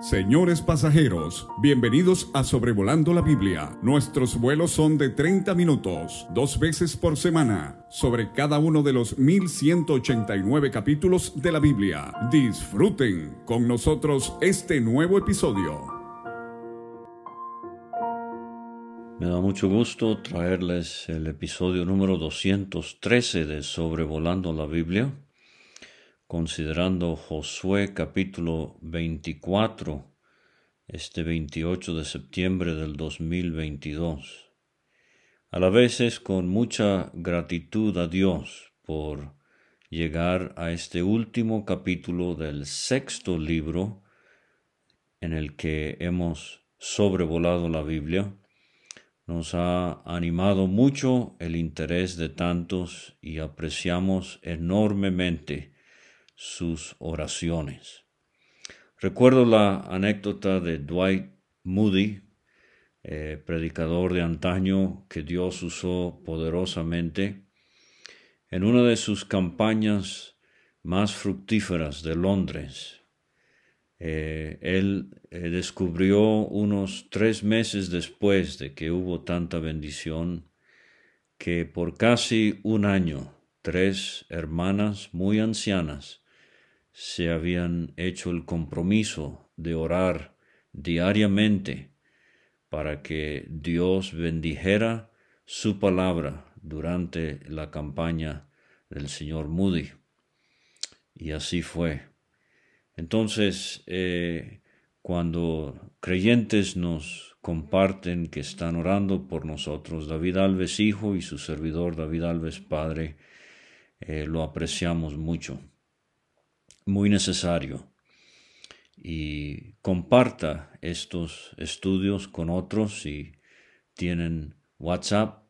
Señores pasajeros, bienvenidos a Sobrevolando la Biblia. Nuestros vuelos son de 30 minutos, dos veces por semana, sobre cada uno de los 1189 capítulos de la Biblia. Disfruten con nosotros este nuevo episodio. Me da mucho gusto traerles el episodio número 213 de Sobrevolando la Biblia considerando Josué capítulo 24, este 28 de septiembre del 2022. A la vez es con mucha gratitud a Dios por llegar a este último capítulo del sexto libro en el que hemos sobrevolado la Biblia. Nos ha animado mucho el interés de tantos y apreciamos enormemente sus oraciones. Recuerdo la anécdota de Dwight Moody, eh, predicador de antaño que Dios usó poderosamente en una de sus campañas más fructíferas de Londres. Eh, él eh, descubrió unos tres meses después de que hubo tanta bendición que por casi un año tres hermanas muy ancianas se habían hecho el compromiso de orar diariamente para que Dios bendijera su palabra durante la campaña del señor Moody. Y así fue. Entonces, eh, cuando creyentes nos comparten que están orando por nosotros, David Alves hijo y su servidor David Alves padre, eh, lo apreciamos mucho muy necesario. Y comparta estos estudios con otros si tienen WhatsApp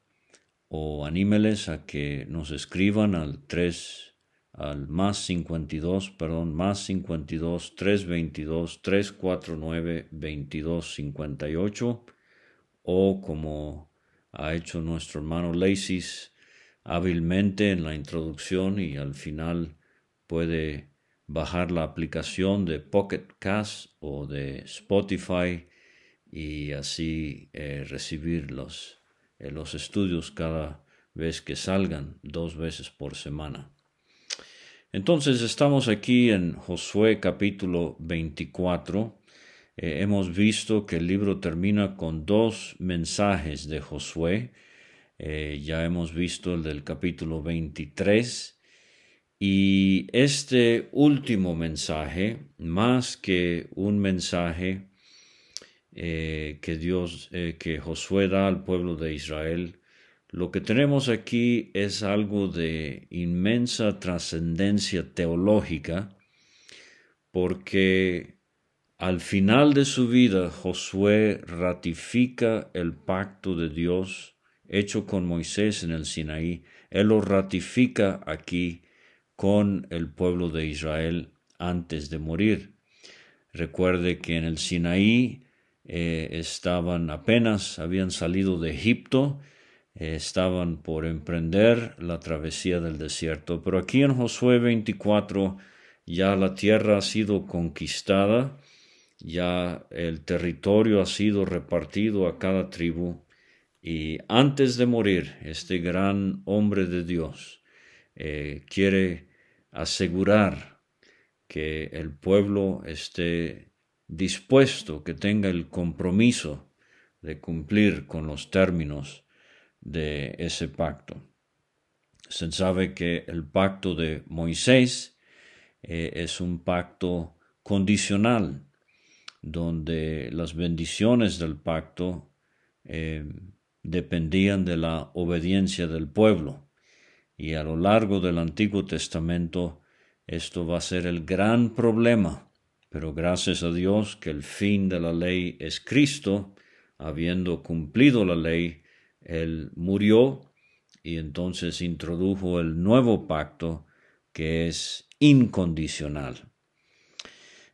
o anímeles a que nos escriban al 3 al más 52, perdón, más 52 322 349 2258 o como ha hecho nuestro hermano Lacey hábilmente en la introducción y al final puede bajar la aplicación de Pocket Cast o de Spotify y así eh, recibir los, eh, los estudios cada vez que salgan, dos veces por semana. Entonces estamos aquí en Josué capítulo 24. Eh, hemos visto que el libro termina con dos mensajes de Josué. ya hemos visto el del capítulo 23 y este último mensaje, más que un mensaje eh, que Dios, eh, que Josué da al pueblo de Israel, lo que tenemos aquí es algo de inmensa trascendencia teológica, porque al final de su vida Josué ratifica el pacto de Dios hecho con Moisés en el Sinaí. Él lo ratifica aquí con el pueblo de Israel antes de morir. Recuerde que en el Sinaí eh, estaban apenas, habían salido de Egipto, eh, estaban por emprender la travesía del desierto, pero aquí en Josué 24 ya la tierra ha sido conquistada, ya el territorio ha sido repartido a cada tribu, y antes de morir, este gran hombre de Dios eh, quiere asegurar que el pueblo esté dispuesto, que tenga el compromiso de cumplir con los términos de ese pacto. Se sabe que el pacto de Moisés eh, es un pacto condicional, donde las bendiciones del pacto eh, dependían de la obediencia del pueblo. Y a lo largo del Antiguo Testamento esto va a ser el gran problema. Pero gracias a Dios que el fin de la ley es Cristo, habiendo cumplido la ley, Él murió y entonces introdujo el nuevo pacto que es incondicional.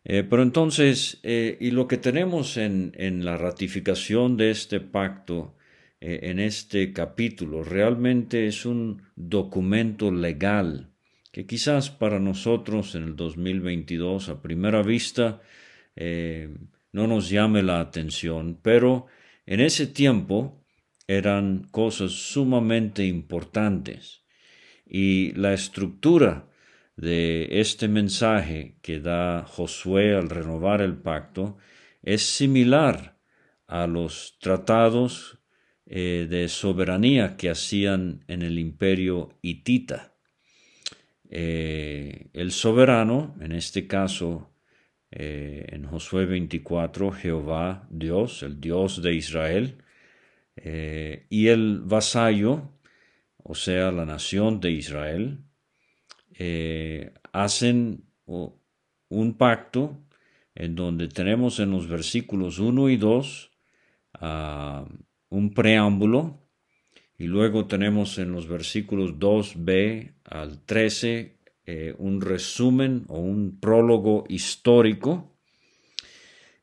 Eh, pero entonces, eh, y lo que tenemos en, en la ratificación de este pacto en este capítulo. Realmente es un documento legal que quizás para nosotros en el 2022 a primera vista no nos llame la atención, pero en ese tiempo eran cosas sumamente importantes y la estructura de este mensaje que da Josué al renovar el pacto es similar a los tratados eh, de soberanía que hacían en el imperio hitita. Eh, el soberano, en este caso eh, en Josué 24, Jehová Dios, el Dios de Israel, y el vasallo, o sea, la nación de Israel, hacen un pacto en donde tenemos en los versículos 1 y 2 un preámbulo y luego tenemos en los versículos 2b al 13 eh, un resumen o un prólogo histórico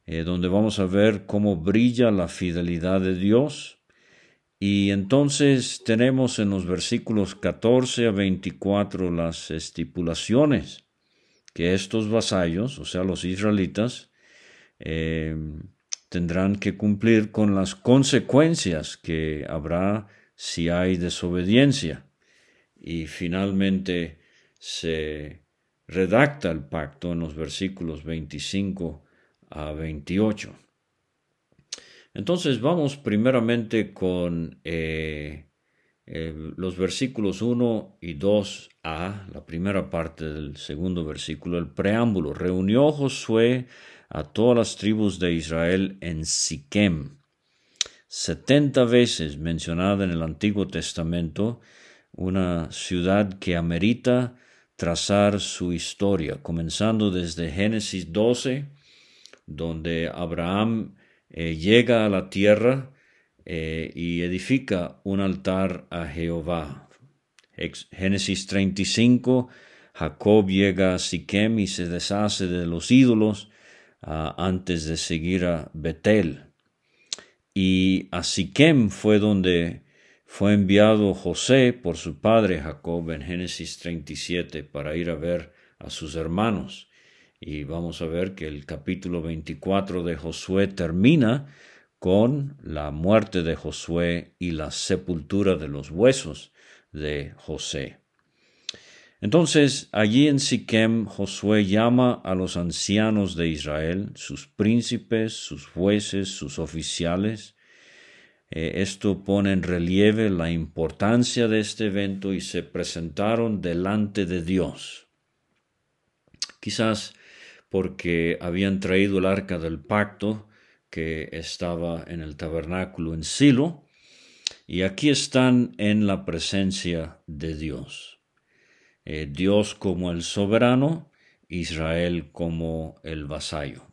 eh, donde vamos a ver cómo brilla la fidelidad de Dios. Y entonces tenemos en los versículos 14 a 24 las estipulaciones que estos vasallos, o sea, los israelitas, eh, tendrán que cumplir con las consecuencias que habrá si hay desobediencia. Y finalmente se redacta el pacto en los versículos 25 a 28. Entonces vamos primeramente con eh, los versículos 1 y 2a, la primera parte del segundo versículo, el preámbulo. Reunió Josué a todas las tribus de Israel en Siquem. Setenta veces mencionada en el Antiguo Testamento, una ciudad que amerita trazar su historia, comenzando desde Génesis 12, donde Abraham eh, llega a la tierra eh, y edifica un altar a Jehová. Génesis 35, Jacob llega a Siquem y se deshace de los ídolos antes de seguir a Betel. Y a Siquem fue donde fue enviado José por su padre Jacob en Génesis 37 para ir a ver a sus hermanos. Y vamos a ver que el capítulo 24 de Josué termina con la muerte de Josué y la sepultura de los huesos de José. Entonces allí en Siquem Josué llama a los ancianos de Israel, sus príncipes, sus jueces, sus oficiales. Eh, esto pone en relieve la importancia de este evento y se presentaron delante de Dios. Quizás porque habían traído el arca del pacto que estaba en el tabernáculo en Silo, y aquí están en la presencia de Dios. Eh, Dios como el soberano, Israel como el vasallo.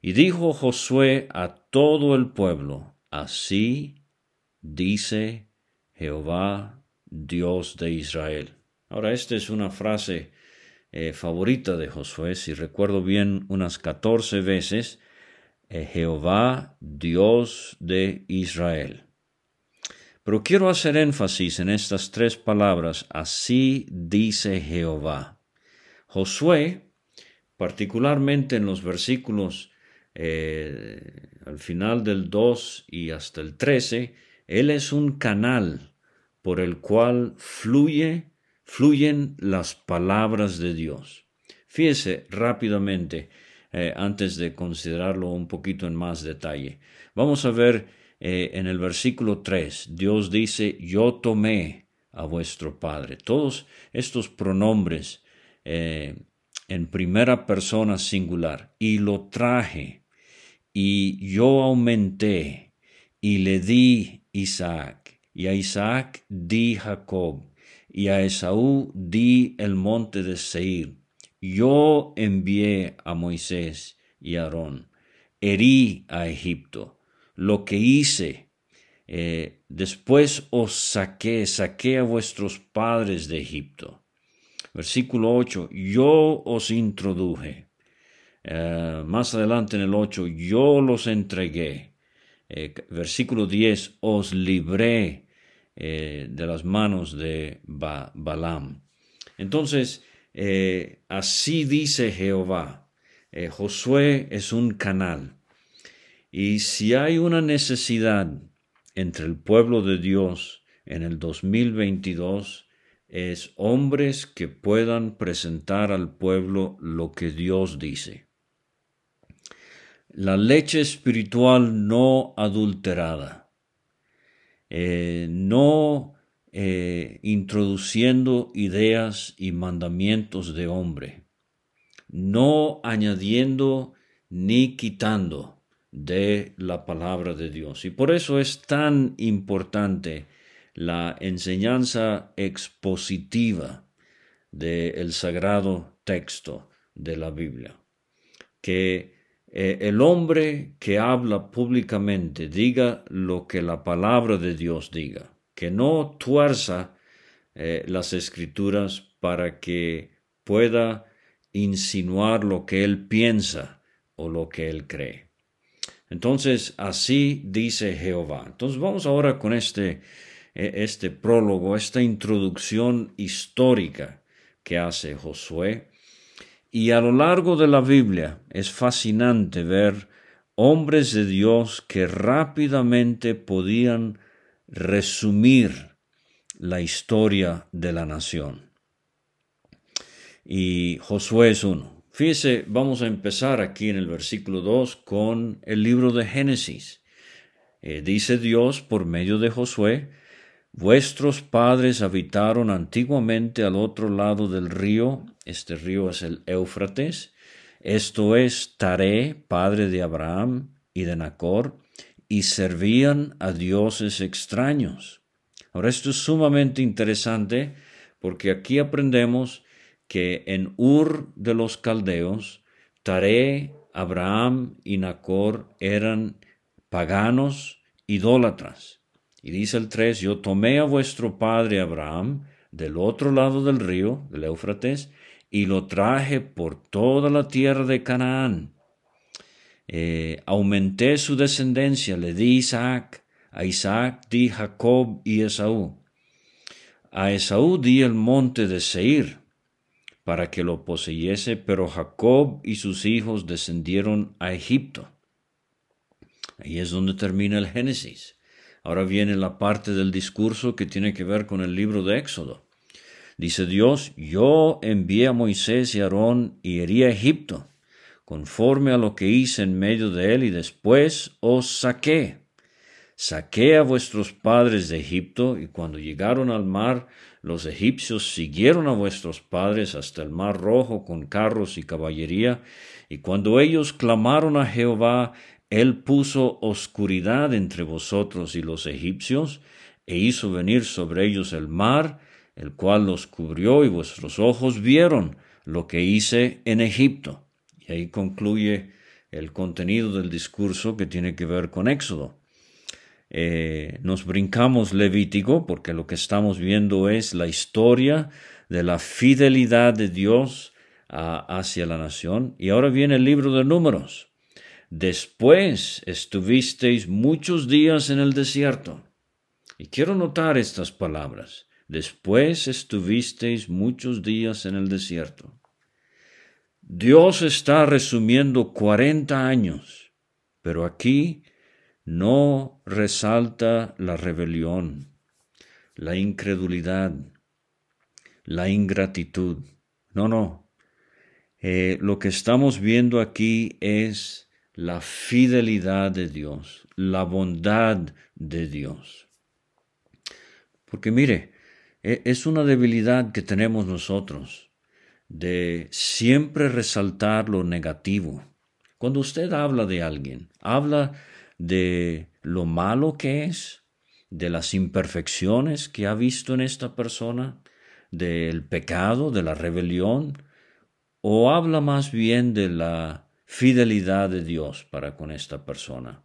Y dijo Josué a todo el pueblo, así dice Jehová, Dios de Israel. Ahora, esta es una frase eh, favorita de Josué, si recuerdo bien, unas catorce veces, eh, Jehová, Dios de Israel. Pero quiero hacer énfasis en estas tres palabras, así dice Jehová. Josué, particularmente en los versículos eh, al final del 2 y hasta el 13, él es un canal por el cual fluye, fluyen las palabras de Dios. Fíjese rápidamente, eh, antes de considerarlo un poquito en más detalle. Vamos a ver eh, en el versículo 3, Dios dice, yo tomé a vuestro Padre. Todos estos pronombres eh, en primera persona singular, y lo traje, y yo aumenté, y le di Isaac, y a Isaac di Jacob, y a Esaú di el monte de Seir. Yo envié a Moisés y a Aarón, herí a Egipto, lo que hice. Eh, después os saqué, saqué a vuestros padres de Egipto. Versículo 8, yo os introduje. Eh, más adelante en el 8, yo los entregué. Eh, versículo 10, os libré de las manos de Balaam. Entonces, así dice Jehová. eh, Josué es un canal. Y si hay una necesidad entre el pueblo de Dios en el 2022, es hombres que puedan presentar al pueblo lo que Dios dice. La leche espiritual no adulterada, eh, no eh, introduciendo ideas y mandamientos de hombre, no añadiendo ni quitando de la palabra de Dios. Y por eso es tan importante la enseñanza expositiva del sagrado texto de la Biblia. Que eh, el hombre que habla públicamente diga lo que la palabra de Dios diga, que no tuerza eh, las escrituras para que pueda insinuar lo que él piensa o lo que él cree. Entonces, así dice Jehová. Entonces, vamos ahora con este e, este prólogo, esta introducción histórica que hace Josué. Y a lo largo de la Biblia es fascinante ver hombres de Dios que rápidamente podían resumir la historia de la nación. Y Josué es uno. Fíjese, vamos a empezar aquí en el versículo 2 con el libro de Génesis. Eh, dice Dios por medio de Josué, Vuestros padres habitaron antiguamente al otro lado del río, este río es el Éufrates, esto es Taré, padre de Abraham y de Nacor, y servían a dioses extraños. Ahora esto es sumamente interesante porque aquí aprendemos que en Ur de los Caldeos, Taré, Abraham y Nacor eran paganos, idólatras. Y dice el 3, yo tomé a vuestro padre Abraham del otro lado del río, del Éufrates, y lo traje por toda la tierra de Canaán. Eh, aumenté su descendencia, le di Isaac, a Isaac di Jacob y Esaú. A Esaú di el monte de Seir, para que lo poseyese, pero Jacob y sus hijos descendieron a Egipto. Ahí es donde termina el Génesis. Ahora viene la parte del discurso que tiene que ver con el libro de Éxodo. Dice Dios, yo envié a Moisés y Aarón y herí a Egipto, conforme a lo que hice en medio de él, y después os saqué. Saqué a vuestros padres de Egipto, y cuando llegaron al mar, los egipcios siguieron a vuestros padres hasta el mar rojo con carros y caballería, y cuando ellos clamaron a Jehová, él puso oscuridad entre vosotros y los egipcios, e hizo venir sobre ellos el mar, el cual los cubrió, y vuestros ojos vieron lo que hice en Egipto. Y ahí concluye el contenido del discurso que tiene que ver con Éxodo. Eh, nos brincamos Levítico porque lo que estamos viendo es la historia de la fidelidad de Dios hacia la nación. Y ahora viene el libro de números. Después estuvisteis muchos días en el desierto. Y quiero notar estas palabras. Después estuvisteis muchos días en el desierto. Dios está resumiendo cuarenta años, pero aquí no resalta la rebelión, la incredulidad, la ingratitud. No, no. Eh, lo que estamos viendo aquí es la fidelidad de Dios, la bondad de Dios. Porque mire, e, es una debilidad que tenemos nosotros de siempre resaltar lo negativo. Cuando usted habla de alguien, habla de lo malo que es, de las imperfecciones que ha visto en esta persona, del pecado, de la rebelión, o habla más bien de la fidelidad de Dios para con esta persona,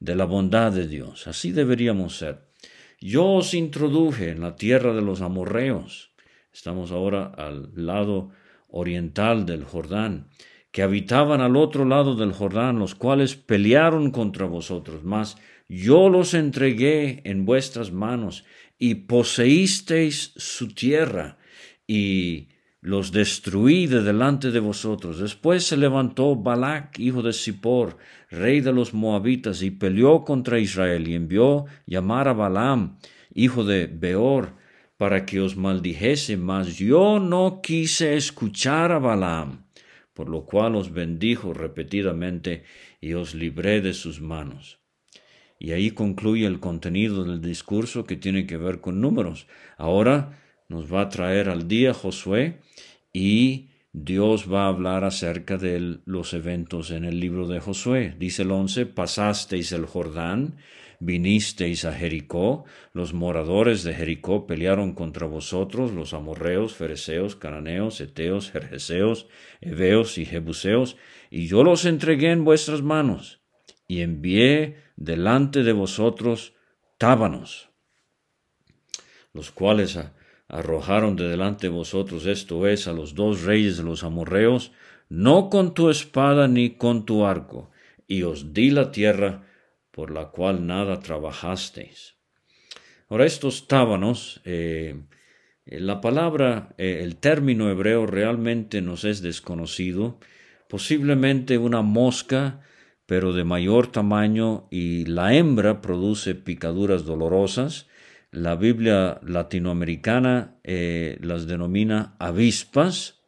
de la bondad de Dios. Así deberíamos ser. Yo os introduje en la tierra de los amorreos. Estamos ahora al lado oriental del Jordán, que habitaban al otro lado del Jordán, los cuales pelearon contra vosotros, mas yo los entregué en vuestras manos y poseísteis su tierra y los destruí de delante de vosotros. Después se levantó Balac, hijo de Zippor, rey de los moabitas, y peleó contra Israel, y envió llamar a Balaam, hijo de Beor, para que os maldijese, mas yo no quise escuchar a Balaam, por lo cual os bendijo repetidamente y os libré de sus manos. Y ahí concluye el contenido del discurso que tiene que ver con números. Ahora nos va a traer al día Josué y Dios va a hablar acerca de los eventos en el libro de Josué. Dice el once, pasasteis el Jordán, vinisteis a Jericó, los moradores de Jericó pelearon contra vosotros, los amorreos, fereceos, cananeos, eteos, jerjeseos, heveos y jebuseos, y yo los entregué en vuestras manos, y envié delante de vosotros tábanos, los cuales arrojaron de delante de vosotros, esto es, a los dos reyes de los amorreos, no con tu espada ni con tu arco, y os di la tierra por la cual nada trabajasteis. Ahora estos tábanos, eh, la palabra, eh, el término hebreo realmente nos es desconocido, posiblemente una mosca, pero de mayor tamaño y la hembra produce picaduras dolorosas. La Biblia latinoamericana eh, las denomina avispas.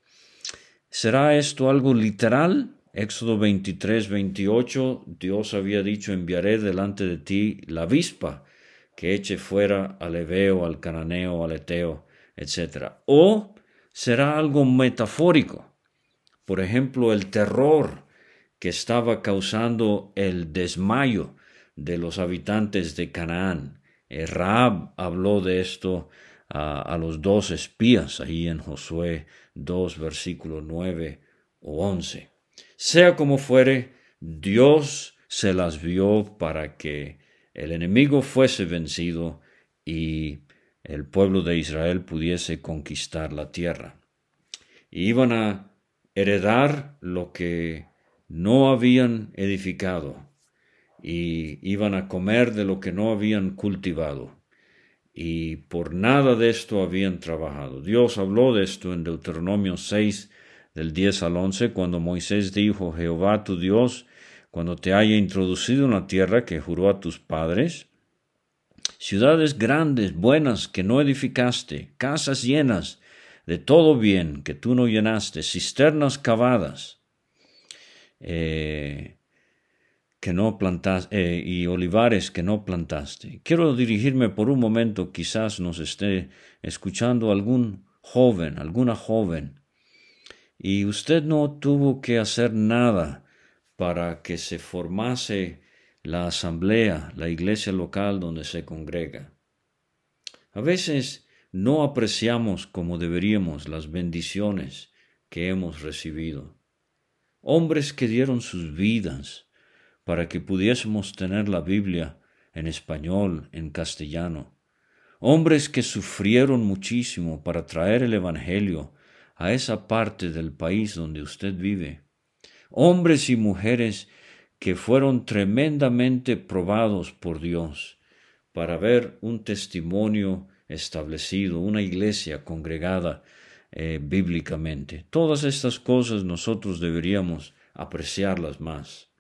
¿Será esto algo literal? Éxodo 23, 28, Dios había dicho, enviaré delante de ti la avispa, que eche fuera al Ebeo, al Cananeo, al Eteo, etc. O será algo metafórico, por ejemplo, el terror que estaba causando el desmayo de los habitantes de Canaán. Eh, Raab habló de esto a, los dos espías ahí en Josué 2, versículos 9 o 11. Sea como fuere, Dios se las vio para que el enemigo fuese vencido y el pueblo de Israel pudiese conquistar la tierra. Iban a heredar lo que no habían edificado y iban a comer de lo que no habían cultivado y por nada de esto habían trabajado. Dios habló de esto en Deuteronomio 6, del 10 al 11, cuando Moisés dijo, Jehová tu Dios, cuando te haya introducido en la tierra que juró a tus padres, ciudades grandes, buenas, que no edificaste, casas llenas de todo bien que tú no llenaste, cisternas cavadas, eh, que no plantaste, eh, y olivares que no plantaste. Quiero dirigirme por un momento, quizás nos esté escuchando algún joven, alguna joven, y usted no tuvo que hacer nada para que se formase la asamblea, la iglesia local donde se congrega. A veces no apreciamos como deberíamos las bendiciones que hemos recibido. Hombres que dieron sus vidas para que pudiésemos tener la Biblia en español, en castellano. Hombres que sufrieron muchísimo para traer el Evangelio a esa parte del país donde usted vive. Hombres y mujeres que fueron tremendamente probados por Dios para ver un testimonio establecido, una iglesia congregada eh, bíblicamente. Todas estas cosas nosotros deberíamos apreciarlas más.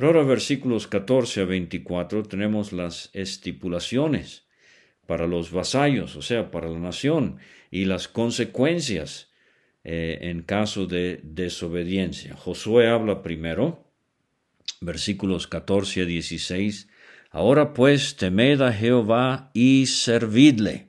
Ahora versículos 14 a 24 tenemos las estipulaciones para los vasallos, o sea, para la nación, y las consecuencias eh, en caso de desobediencia. Josué habla primero, versículos 14 a 16. Ahora pues temed a Jehová y servidle.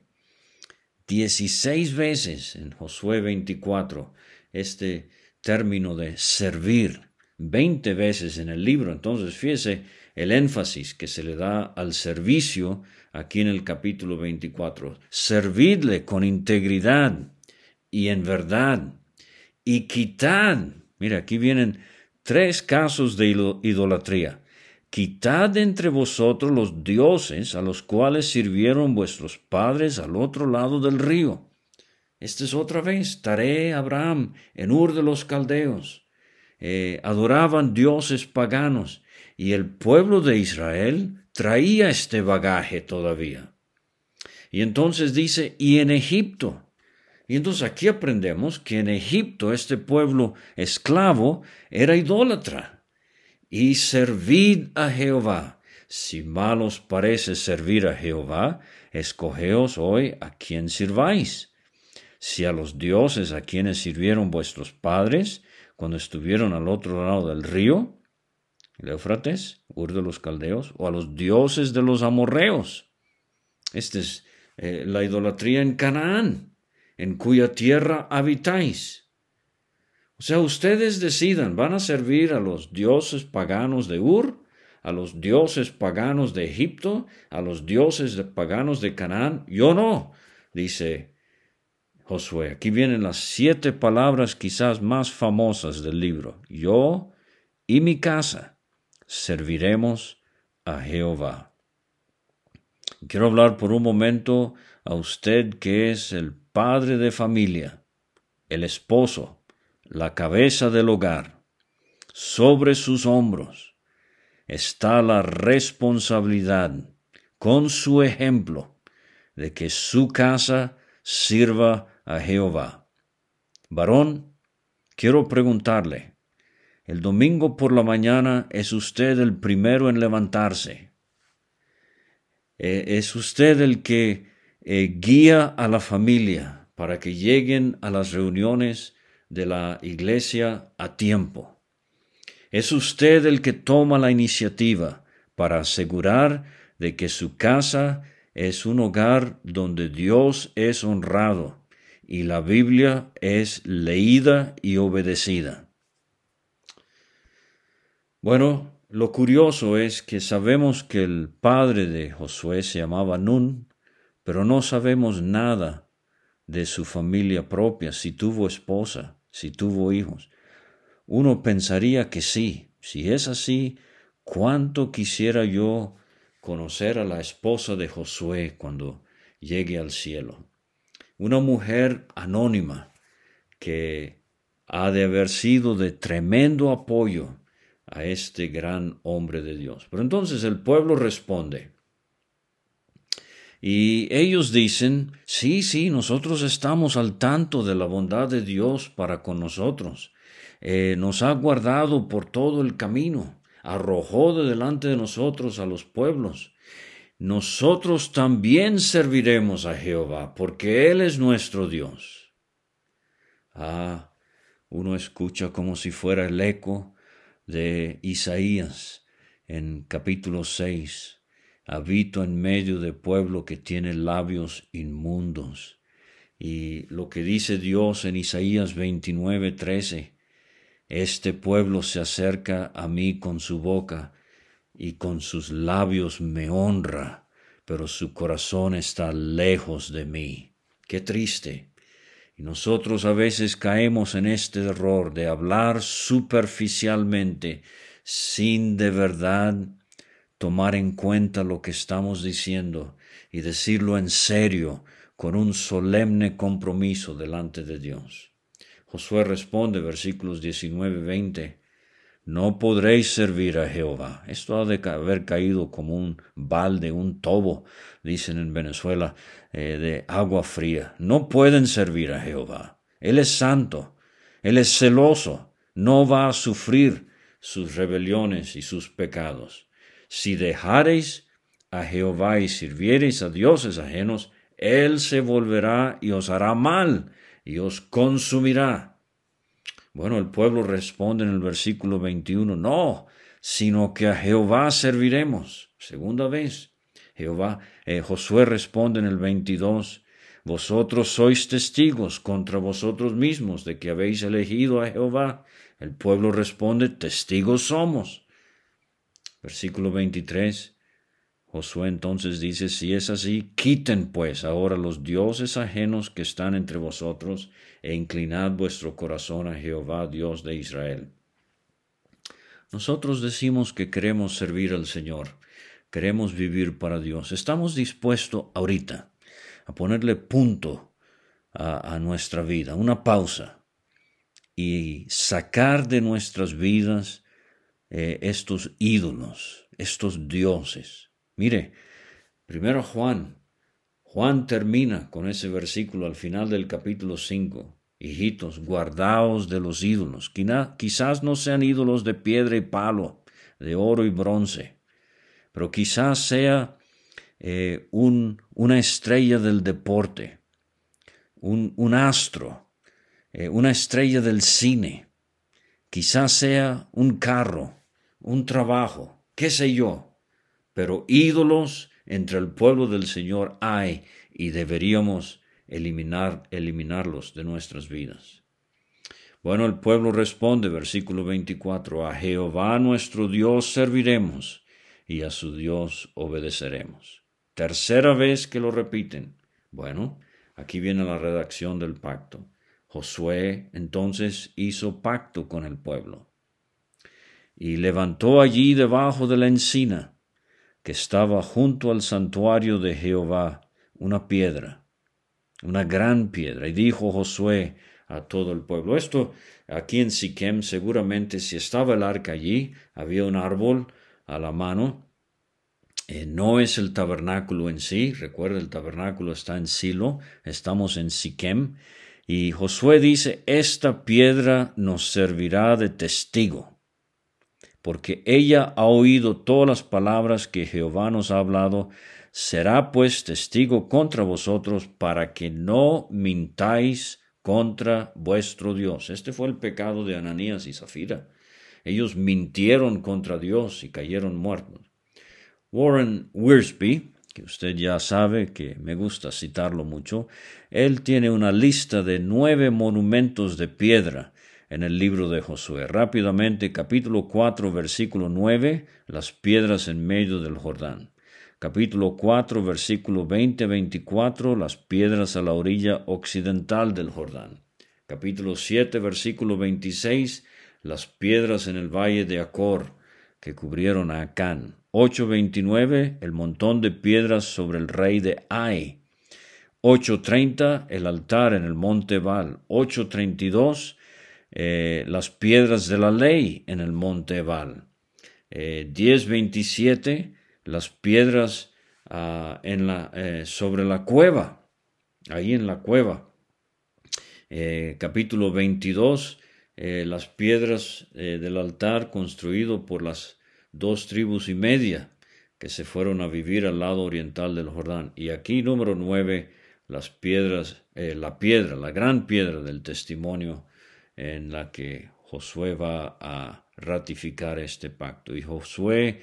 Dieciséis veces en Josué 24 este término de servir. Veinte veces en el libro. Entonces fíjese el énfasis que se le da al servicio aquí en el capítulo 24. Servidle con integridad y en verdad, y quitad, mira, aquí vienen tres casos de idolatría. Quitad entre vosotros los dioses a los cuales sirvieron vuestros padres al otro lado del río. Esta es otra vez, Tare Abraham, en Ur de los Caldeos. Eh, adoraban dioses paganos y el pueblo de Israel traía este bagaje todavía. Y entonces dice, y en Egipto, Y entonces aquí aprendemos que en Egipto este pueblo esclavo era idólatra. Y servid a Jehová. Si mal os parece servir a Jehová, escogeos hoy a quien sirváis. Si a los dioses a quienes sirvieron vuestros padres cuando estuvieron al otro lado del río, el Éufrates, Ur de los Caldeos, o a los dioses de los amorreos. Esta es eh, la idolatría en Canaán, en cuya tierra habitáis. O sea, ustedes decidan, ¿van a servir a los dioses paganos de Ur, a los dioses paganos de Egipto, a los dioses paganos de Canaán? Yo no, dice Josué. Aquí vienen las siete palabras quizás más famosas del libro. Yo y mi casa serviremos a Jehová. Quiero hablar por un momento a usted que es el padre de familia, el esposo, la cabeza del hogar. Sobre sus hombros está la responsabilidad, con su ejemplo, de que su casa sirva a Jehová. Varón, quiero preguntarle, el domingo por la mañana es usted el primero en levantarse. Eh, es usted el que eh, guía a la familia para que lleguen a las reuniones de la iglesia a tiempo. Es usted el que toma la iniciativa para asegurar de que su casa es un hogar donde Dios es honrado y la Biblia es leída y obedecida. Bueno, lo curioso es que sabemos que el padre de Josué se llamaba Nun, pero no sabemos nada de su familia propia, si tuvo esposa, si tuvo hijos. Uno pensaría que sí. Si es así, cuánto quisiera yo conocer a la esposa de Josué cuando llegue al cielo. Una mujer anónima que ha de haber sido de tremendo apoyo a este gran hombre de Dios. Pero entonces el pueblo responde. Y ellos dicen, sí, sí, nosotros estamos al tanto de la bondad de Dios para con nosotros. Eh, nos ha guardado por todo el camino, arrojó de delante de nosotros a los pueblos. Nosotros también serviremos a Jehová, porque Él es nuestro Dios. Ah, uno escucha como si fuera el eco de Isaías en capítulo 6. Habito en medio de pueblo que tiene labios inmundos. Y lo que dice Dios en Isaías 29, 13, este pueblo se acerca a mí con su boca y con sus labios me honra, pero su corazón está lejos de mí. Qué triste. Y nosotros a veces caemos en este error de hablar superficialmente sin de verdad tomar en cuenta lo que estamos diciendo y decirlo en serio con un solemne compromiso delante de Dios. Josué responde, versículos 19 20, no podréis servir a Jehová. Esto ha de haber caído como un balde, un tobo, dicen en Venezuela, eh, de agua fría. No pueden servir a Jehová. Él es santo, Él es celoso, no va a sufrir sus rebeliones y sus pecados. Si dejareis a Jehová y sirviereis a dioses ajenos, Él se volverá y os hará mal y os consumirá bueno, el pueblo responde en el versículo 21, no, sino que a Jehová serviremos. Segunda vez. Jehová, eh, Josué responde en el 22, vosotros sois testigos contra vosotros mismos de que habéis elegido a Jehová. El pueblo responde, testigos somos. Versículo 23, Josué entonces dice, si es así, quiten pues ahora los dioses ajenos que están entre vosotros, e inclinad vuestro corazón a Jehová, Dios de Israel. Nosotros decimos que queremos servir al Señor, queremos vivir para Dios. Estamos dispuestos ahorita a ponerle punto a, nuestra vida, una pausa, y sacar de nuestras vidas eh, estos ídolos, estos dioses Mire, primero Juan, Juan termina con ese versículo al final del capítulo 5. Hijitos, guardaos de los ídolos. Quizás no sean ídolos de piedra y palo, de oro y bronce, pero quizás sea eh, un, una estrella del deporte, un, astro, eh, una estrella del cine, quizás sea un carro, un trabajo, qué sé yo, pero ídolos entre el pueblo del Señor hay y deberíamos eliminar, eliminarlos de nuestras vidas. Bueno, el pueblo responde, versículo 24, a Jehová nuestro Dios serviremos y a su Dios obedeceremos. Tercera vez que lo repiten. Bueno, aquí viene la redacción del pacto. Josué entonces hizo pacto con el pueblo y levantó allí debajo de la encina que estaba junto al santuario de Jehová una piedra, una gran piedra, y dijo Josué a todo el pueblo. Esto aquí en Siquem seguramente si estaba el arca allí, había un árbol a la mano. Eh, no es el tabernáculo en sí, recuerda el tabernáculo está en Silo, estamos en Siquem, y Josué dice, esta piedra nos servirá de testigo porque ella ha oído todas las palabras que Jehová nos ha hablado, será pues testigo contra vosotros para que no mintáis contra vuestro Dios. Este fue el pecado de Ananías y Zafira. Ellos mintieron contra Dios y cayeron muertos. Warren Wiersbe, que usted ya sabe que me gusta citarlo mucho, él tiene una lista de nueve monumentos de piedra en el libro de Josué. Rápidamente, capítulo 4, versículo 9, las piedras en medio del Jordán. Capítulo 4, versículo 20-24, las piedras a la orilla occidental del Jordán. Capítulo 7, versículo 26, las piedras en el valle de Acor que cubrieron a Acán. 8.29, el montón de piedras sobre el rey de Ai. 8.30, el altar en el monte Baal. 8.32, eh, las piedras de la ley en el monte Ebal. Eh, 10.27, las piedras ah, en la, eh, sobre la cueva, ahí en la cueva. Eh, capítulo 22, las piedras del altar construido por las dos tribus y media que se fueron a vivir al lado oriental del Jordán. Y aquí número 9, las piedras, la piedra, la gran piedra del testimonio en la que Josué va a ratificar este pacto. Y Josué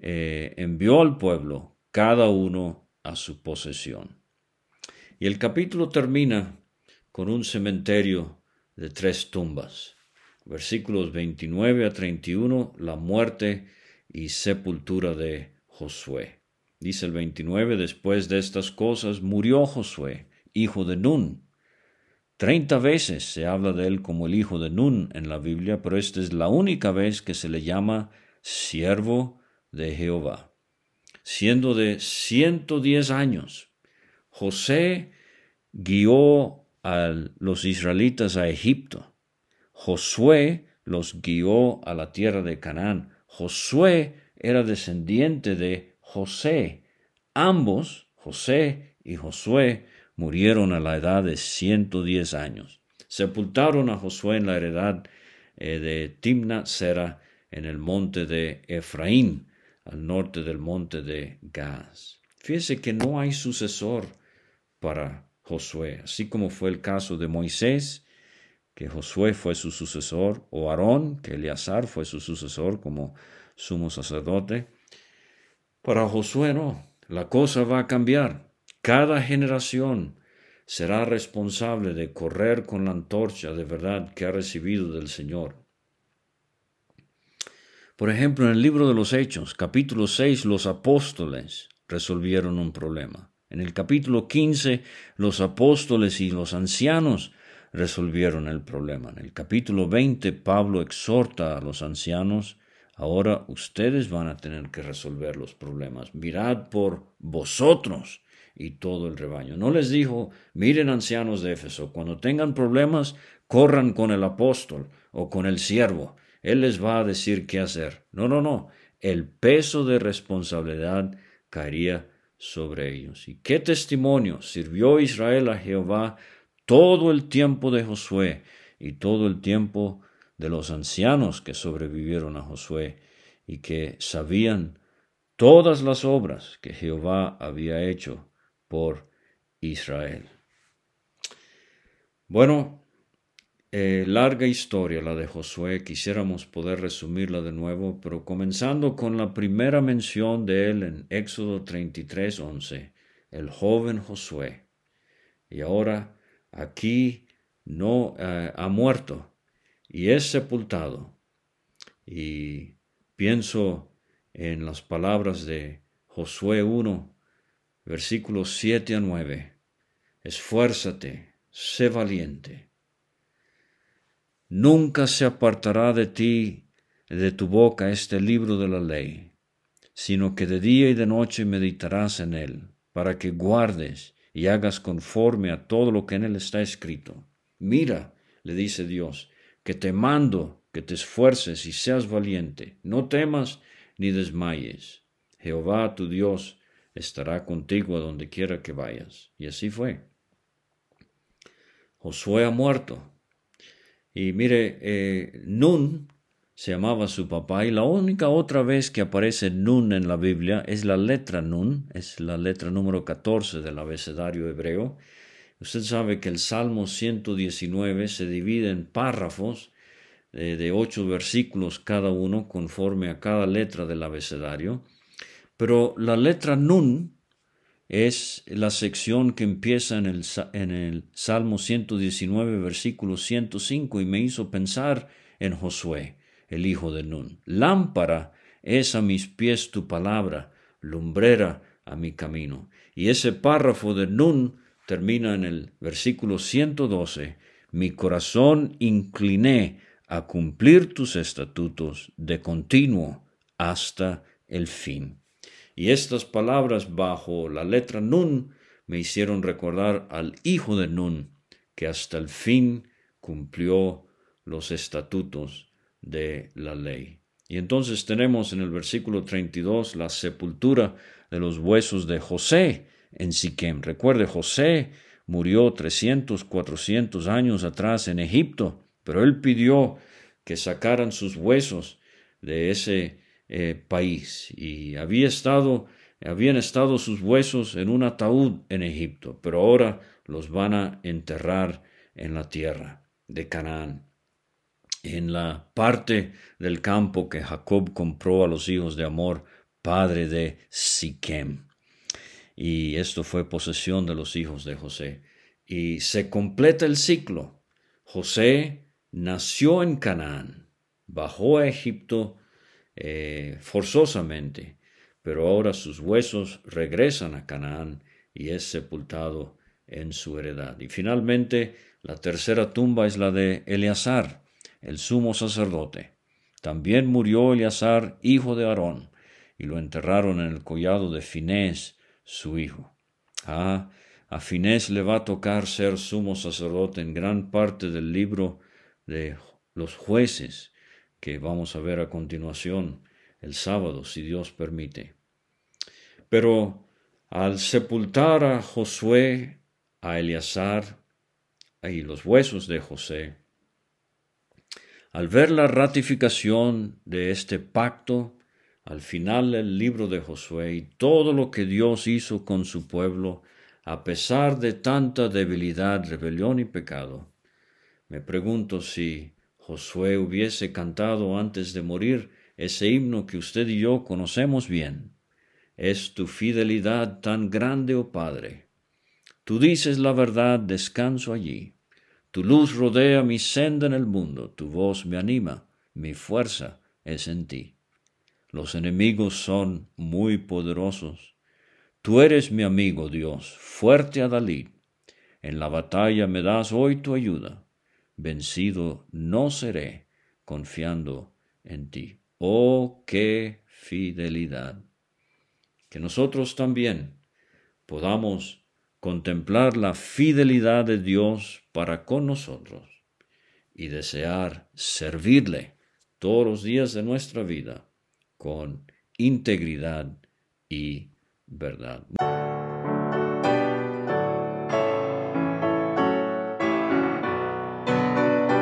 eh, envió al pueblo cada uno a su posesión. Y el capítulo termina con un cementerio de tres tumbas. Versículos 29 a 31, la muerte y sepultura de Josué. Dice el 29, después de estas cosas murió Josué, hijo de Nun, Treinta veces se habla de él como el hijo de Nun en la Biblia, pero esta es la única vez que se le llama siervo de Jehová. Siendo de ciento diez años, José guió a los israelitas a Egipto. Josué los guió a la tierra de Canaán. Josué era descendiente de José. Ambos, José y Josué, murieron a la edad de 110 años. Sepultaron a Josué en la heredad eh, de Timna Sera en el monte de Efraín, al norte del monte de Gaz. Fíjese que no hay sucesor para Josué, así como fue el caso de Moisés, que Josué fue su sucesor, o Aarón, que Eleazar fue su sucesor como sumo sacerdote. Para Josué no, la cosa va a cambiar. Cada generación será responsable de correr con la antorcha de verdad que ha recibido del Señor. Por ejemplo, en el libro de los Hechos, capítulo 6, los apóstoles resolvieron un problema. En el capítulo 15, los apóstoles y los ancianos resolvieron el problema. En el capítulo 20, Pablo exhorta a los ancianos, ahora ustedes van a tener que resolver los problemas. Mirad por vosotros y todo el rebaño. No les dijo, miren ancianos de Éfeso, cuando tengan problemas, corran con el apóstol o con el siervo. Él les va a decir qué hacer. No, no, no. El peso de responsabilidad caería sobre ellos. ¿Y qué testimonio sirvió Israel a Jehová todo el tiempo de Josué y todo el tiempo de los ancianos que sobrevivieron a Josué y que sabían todas las obras que Jehová había hecho por Israel. Bueno, eh, larga historia la de Josué, quisiéramos poder resumirla de nuevo, pero comenzando con la primera mención de él en Éxodo 33, 11, el joven Josué. Y ahora aquí no eh, ha muerto y es sepultado. Y pienso en las palabras de Josué 1, versículos 7 a 9. Esfuérzate, sé valiente Nunca se apartará de ti, de tu boca, este libro de la ley, sino que de día y de noche meditarás en él, para que guardes y hagas conforme a todo lo que en él está escrito. Mira, le dice Dios, que te mando que te esfuerces y seas valiente, no temas ni desmayes. Jehová tu Dios estará contigo a donde quiera que vayas. Y así fue. Josué ha muerto, y mire, eh, Nun se llamaba su papá y la única otra vez que aparece Nun en la Biblia es la letra Nun, es la letra número 14 del abecedario hebreo. Usted sabe que el Salmo 119 se divide en párrafos eh, de ocho versículos cada uno conforme a cada letra del abecedario, pero la letra Nun es la sección que empieza en el, en el Salmo 119, versículo 105, y me hizo pensar en Josué, el hijo de Nun. Lámpara es a mis pies tu palabra, lumbrera a mi camino. Y ese párrafo de Nun termina en el versículo 112, mi corazón incliné a cumplir tus estatutos de continuo hasta el fin. Y estas palabras bajo la letra Nun me hicieron recordar al hijo de Nun, que hasta el fin cumplió los estatutos de la ley. Y entonces tenemos en el versículo 32 la sepultura de los huesos de José en Siquem. Recuerde, José murió 300, 400 años atrás en Egipto, pero él pidió que sacaran sus huesos de ese eh, país y había estado, habían estado sus huesos en un ataúd en Egipto, pero ahora los van a enterrar en la tierra de Canaán, en la parte del campo que Jacob compró a los hijos de Amor, padre de Siquem. Y esto fue posesión de los hijos de José. Y se completa el ciclo. José nació en Canaán, bajó a Egipto, eh, forzosamente, pero ahora sus huesos regresan a Canaán y es sepultado en su heredad. Y finalmente, la tercera tumba es la de Eleazar, el sumo sacerdote. También murió Eleazar, hijo de Aarón, y lo enterraron en el collado de Finés, su hijo. Ah, a Finés le va a tocar ser sumo sacerdote en gran parte del libro de los jueces, que vamos a ver a continuación el sábado, si Dios permite. Pero al sepultar a Josué, a Eleazar y los huesos de José, al ver la ratificación de este pacto, al final del libro de Josué y todo lo que Dios hizo con su pueblo, a pesar de tanta debilidad, rebelión y pecado, me pregunto si Josué hubiese cantado antes de morir ese himno que usted y yo conocemos bien. Es tu fidelidad tan grande, oh Padre. Tú dices la verdad, descanso allí. Tu luz rodea mi senda en el mundo, tu voz me anima, mi fuerza es en ti. Los enemigos son muy poderosos. Tú eres mi amigo Dios, fuerte adalid. En la batalla me das hoy tu ayuda vencido no seré, confiando en ti. Oh, qué fidelidad. Que nosotros también podamos contemplar la fidelidad de Dios para con nosotros y desear servirle todos los días de nuestra vida con integridad y verdad.